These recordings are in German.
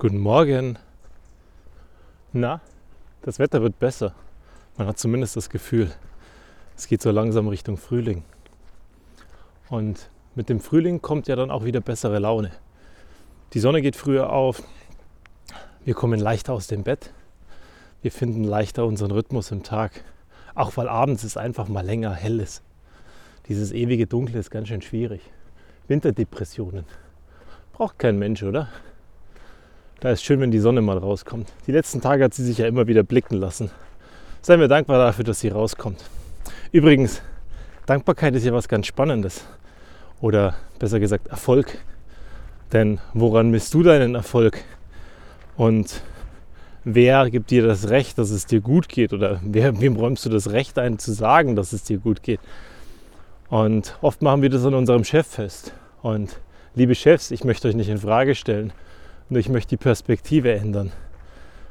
Guten Morgen. Na, das Wetter wird besser. Man hat zumindest das Gefühl, es geht so langsam Richtung Frühling. Und mit dem Frühling kommt ja dann auch wieder bessere Laune. Die Sonne geht früher auf, wir kommen leichter aus dem Bett, wir finden leichter unseren Rhythmus im Tag. Auch weil abends es einfach mal länger hell ist. Dieses ewige Dunkel ist ganz schön schwierig. Winterdepressionen. Braucht kein Mensch, oder? Da ist schön, wenn die Sonne mal rauskommt. Die letzten Tage hat sie sich ja immer wieder blicken lassen. Seien wir dankbar dafür, dass sie rauskommt. Übrigens, Dankbarkeit ist ja was ganz Spannendes. Oder besser gesagt Erfolg. Denn woran misst du deinen Erfolg? Und wer gibt dir das Recht, dass es dir gut geht? Oder wer, wem räumst du das Recht ein, zu sagen, dass es dir gut geht? Und oft machen wir das an unserem Chef fest. Und liebe Chefs, ich möchte euch nicht in Frage stellen. Nur ich möchte die Perspektive ändern.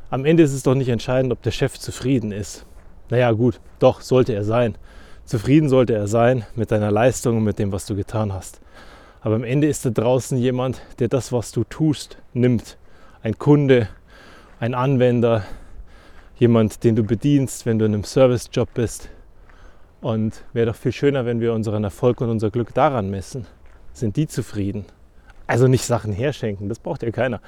Am Ende ist es doch nicht entscheidend, ob der Chef zufrieden ist. Naja gut, doch sollte er sein. Zufrieden sollte er sein mit deiner Leistung und mit dem, was du getan hast. Aber am Ende ist da draußen jemand, der das, was du tust, nimmt. Ein Kunde, ein Anwender, jemand, den du bedienst, wenn du in einem Servicejob bist. Und wäre doch viel schöner, wenn wir unseren Erfolg und unser Glück daran messen. Sind die zufrieden? Also nicht Sachen herschenken, das braucht ja keiner.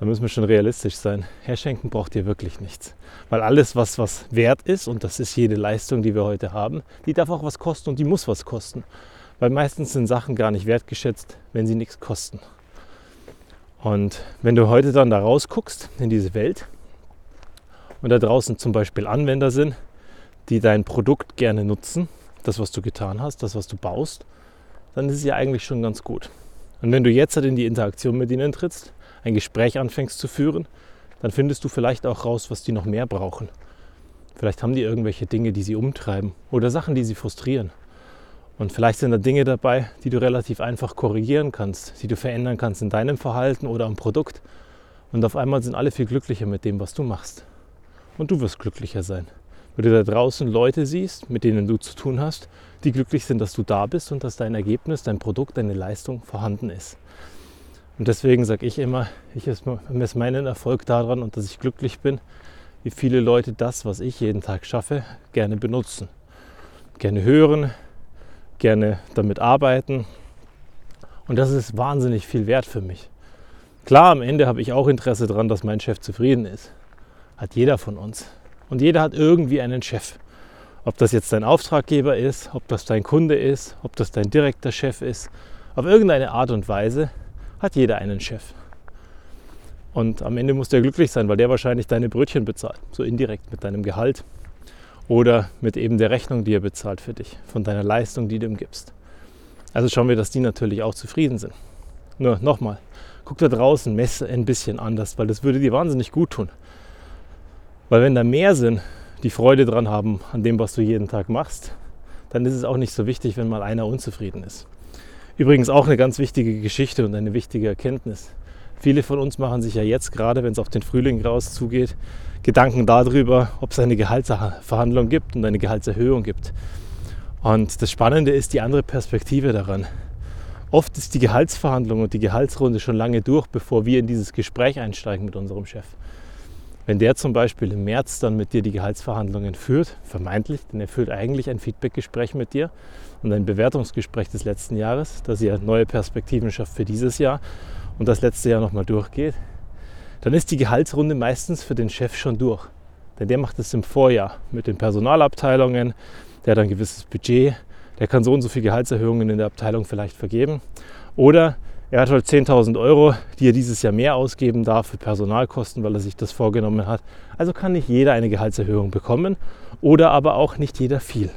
Da müssen wir schon realistisch sein. Herschenken braucht ihr wirklich nichts. Weil alles, was was wert ist, und das ist jede Leistung, die wir heute haben, die darf auch was kosten und die muss was kosten. Weil meistens sind Sachen gar nicht wertgeschätzt, wenn sie nichts kosten. Und wenn du heute dann da rausguckst in diese Welt und da draußen zum Beispiel Anwender sind, die dein Produkt gerne nutzen, das, was du getan hast, das, was du baust, dann ist es ja eigentlich schon ganz gut. Und wenn du jetzt halt in die Interaktion mit ihnen trittst, ein Gespräch anfängst zu führen, dann findest du vielleicht auch raus, was die noch mehr brauchen. Vielleicht haben die irgendwelche Dinge, die sie umtreiben oder Sachen, die sie frustrieren. Und vielleicht sind da Dinge dabei, die du relativ einfach korrigieren kannst, die du verändern kannst in deinem Verhalten oder am Produkt. Und auf einmal sind alle viel glücklicher mit dem, was du machst. Und du wirst glücklicher sein. Wenn du da draußen Leute siehst, mit denen du zu tun hast, die glücklich sind, dass du da bist und dass dein Ergebnis, dein Produkt, deine Leistung vorhanden ist. Und deswegen sage ich immer, ich messe meinen Erfolg daran und dass ich glücklich bin, wie viele Leute das, was ich jeden Tag schaffe, gerne benutzen. Gerne hören, gerne damit arbeiten. Und das ist wahnsinnig viel wert für mich. Klar, am Ende habe ich auch Interesse daran, dass mein Chef zufrieden ist. Hat jeder von uns. Und jeder hat irgendwie einen Chef. Ob das jetzt dein Auftraggeber ist, ob das dein Kunde ist, ob das dein direkter Chef ist, auf irgendeine Art und Weise hat jeder einen Chef. Und am Ende muss der glücklich sein, weil der wahrscheinlich deine Brötchen bezahlt, so indirekt mit deinem Gehalt oder mit eben der Rechnung, die er bezahlt für dich, von deiner Leistung, die du ihm gibst. Also schauen wir, dass die natürlich auch zufrieden sind. Nur nochmal, guck da draußen, messe ein bisschen anders, weil das würde dir wahnsinnig gut tun. Weil wenn da mehr sind, die Freude dran haben an dem, was du jeden Tag machst, dann ist es auch nicht so wichtig, wenn mal einer unzufrieden ist. Übrigens auch eine ganz wichtige Geschichte und eine wichtige Erkenntnis. Viele von uns machen sich ja jetzt gerade, wenn es auf den Frühling raus zugeht, Gedanken darüber, ob es eine Gehaltsverhandlung gibt und eine Gehaltserhöhung gibt. Und das Spannende ist die andere Perspektive daran. Oft ist die Gehaltsverhandlung und die Gehaltsrunde schon lange durch, bevor wir in dieses Gespräch einsteigen mit unserem Chef. Wenn der zum Beispiel im März dann mit dir die Gehaltsverhandlungen führt, vermeintlich, denn er führt eigentlich ein Feedbackgespräch mit dir und ein Bewertungsgespräch des letzten Jahres, das ihr neue Perspektiven schafft für dieses Jahr und das letzte Jahr nochmal durchgeht, dann ist die Gehaltsrunde meistens für den Chef schon durch. Denn der macht es im Vorjahr mit den Personalabteilungen, der hat ein gewisses Budget, der kann so und so viele Gehaltserhöhungen in der Abteilung vielleicht vergeben. Oder er hat halt 10.000 Euro, die er dieses Jahr mehr ausgeben darf für Personalkosten, weil er sich das vorgenommen hat. Also kann nicht jeder eine Gehaltserhöhung bekommen oder aber auch nicht jeder viel.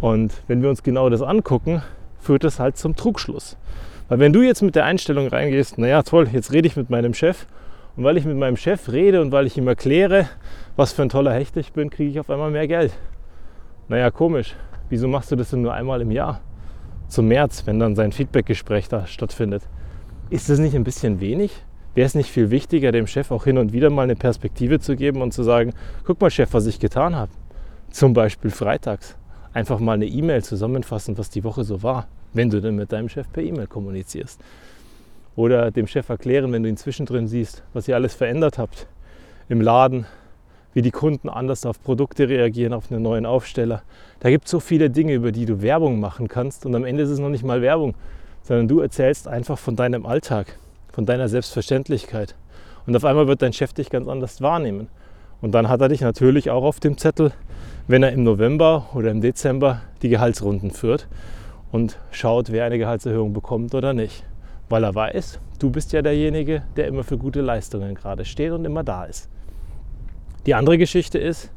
Und wenn wir uns genau das angucken, führt das halt zum Trugschluss. Weil wenn du jetzt mit der Einstellung reingehst, naja toll, jetzt rede ich mit meinem Chef und weil ich mit meinem Chef rede und weil ich ihm erkläre, was für ein toller Hecht ich bin, kriege ich auf einmal mehr Geld. Naja, komisch. Wieso machst du das denn nur einmal im Jahr? Zum März, wenn dann sein Feedbackgespräch da stattfindet. Ist das nicht ein bisschen wenig? Wäre es nicht viel wichtiger, dem Chef auch hin und wieder mal eine Perspektive zu geben und zu sagen, guck mal Chef, was ich getan habe. Zum Beispiel freitags. Einfach mal eine E-Mail zusammenfassen, was die Woche so war, wenn du denn mit deinem Chef per E-Mail kommunizierst. Oder dem Chef erklären, wenn du ihn zwischendrin siehst, was ihr alles verändert habt im Laden, wie die Kunden anders auf Produkte reagieren, auf einen neuen Aufsteller. Da gibt es so viele Dinge, über die du Werbung machen kannst und am Ende ist es noch nicht mal Werbung, sondern du erzählst einfach von deinem Alltag, von deiner Selbstverständlichkeit. Und auf einmal wird dein Chef dich ganz anders wahrnehmen. Und dann hat er dich natürlich auch auf dem Zettel, wenn er im November oder im Dezember die Gehaltsrunden führt und schaut, wer eine Gehaltserhöhung bekommt oder nicht. Weil er weiß, du bist ja derjenige, der immer für gute Leistungen gerade steht und immer da ist. Die andere Geschichte ist,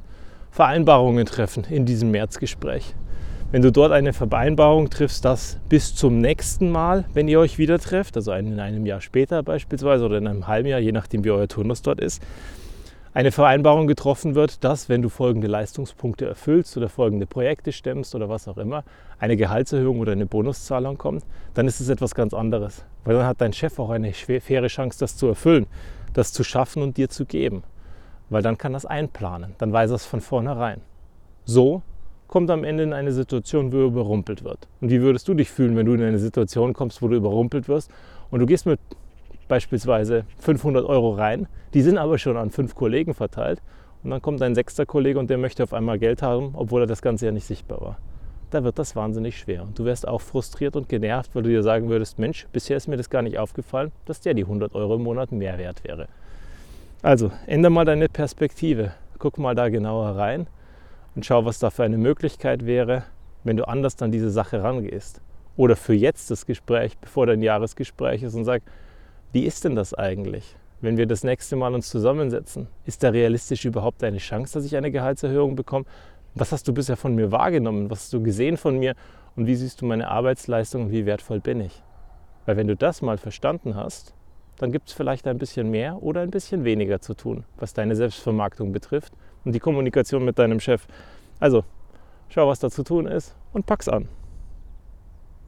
Vereinbarungen treffen in diesem Märzgespräch. Wenn du dort eine Vereinbarung triffst, dass bis zum nächsten Mal, wenn ihr euch wieder trefft, also in einem Jahr später beispielsweise oder in einem halben Jahr, je nachdem wie euer Turnus dort ist, eine Vereinbarung getroffen wird, dass wenn du folgende Leistungspunkte erfüllst oder folgende Projekte stemmst oder was auch immer, eine Gehaltserhöhung oder eine Bonuszahlung kommt, dann ist es etwas ganz anderes. Weil dann hat dein Chef auch eine faire Chance, das zu erfüllen, das zu schaffen und dir zu geben weil dann kann das einplanen, dann weiß er es von vornherein. So kommt am Ende in eine Situation, wo er überrumpelt wird. Und wie würdest du dich fühlen, wenn du in eine Situation kommst, wo du überrumpelt wirst und du gehst mit beispielsweise 500 Euro rein, die sind aber schon an fünf Kollegen verteilt und dann kommt ein sechster Kollege und der möchte auf einmal Geld haben, obwohl er das Ganze ja nicht sichtbar war. Da wird das wahnsinnig schwer und du wärst auch frustriert und genervt, weil du dir sagen würdest, Mensch, bisher ist mir das gar nicht aufgefallen, dass der die 100 Euro im Monat mehr wert wäre. Also ändere mal deine Perspektive. Guck mal da genauer rein und schau, was da für eine Möglichkeit wäre, wenn du anders an diese Sache rangehst. Oder für jetzt das Gespräch, bevor dein Jahresgespräch ist und sag, wie ist denn das eigentlich? Wenn wir das nächste Mal uns zusammensetzen, ist da realistisch überhaupt eine Chance, dass ich eine Gehaltserhöhung bekomme? Was hast du bisher von mir wahrgenommen? Was hast du gesehen von mir? Und wie siehst du meine Arbeitsleistung und wie wertvoll bin ich? Weil wenn du das mal verstanden hast, dann gibt es vielleicht ein bisschen mehr oder ein bisschen weniger zu tun, was deine Selbstvermarktung betrifft und die Kommunikation mit deinem Chef. Also, schau, was da zu tun ist und pack's an.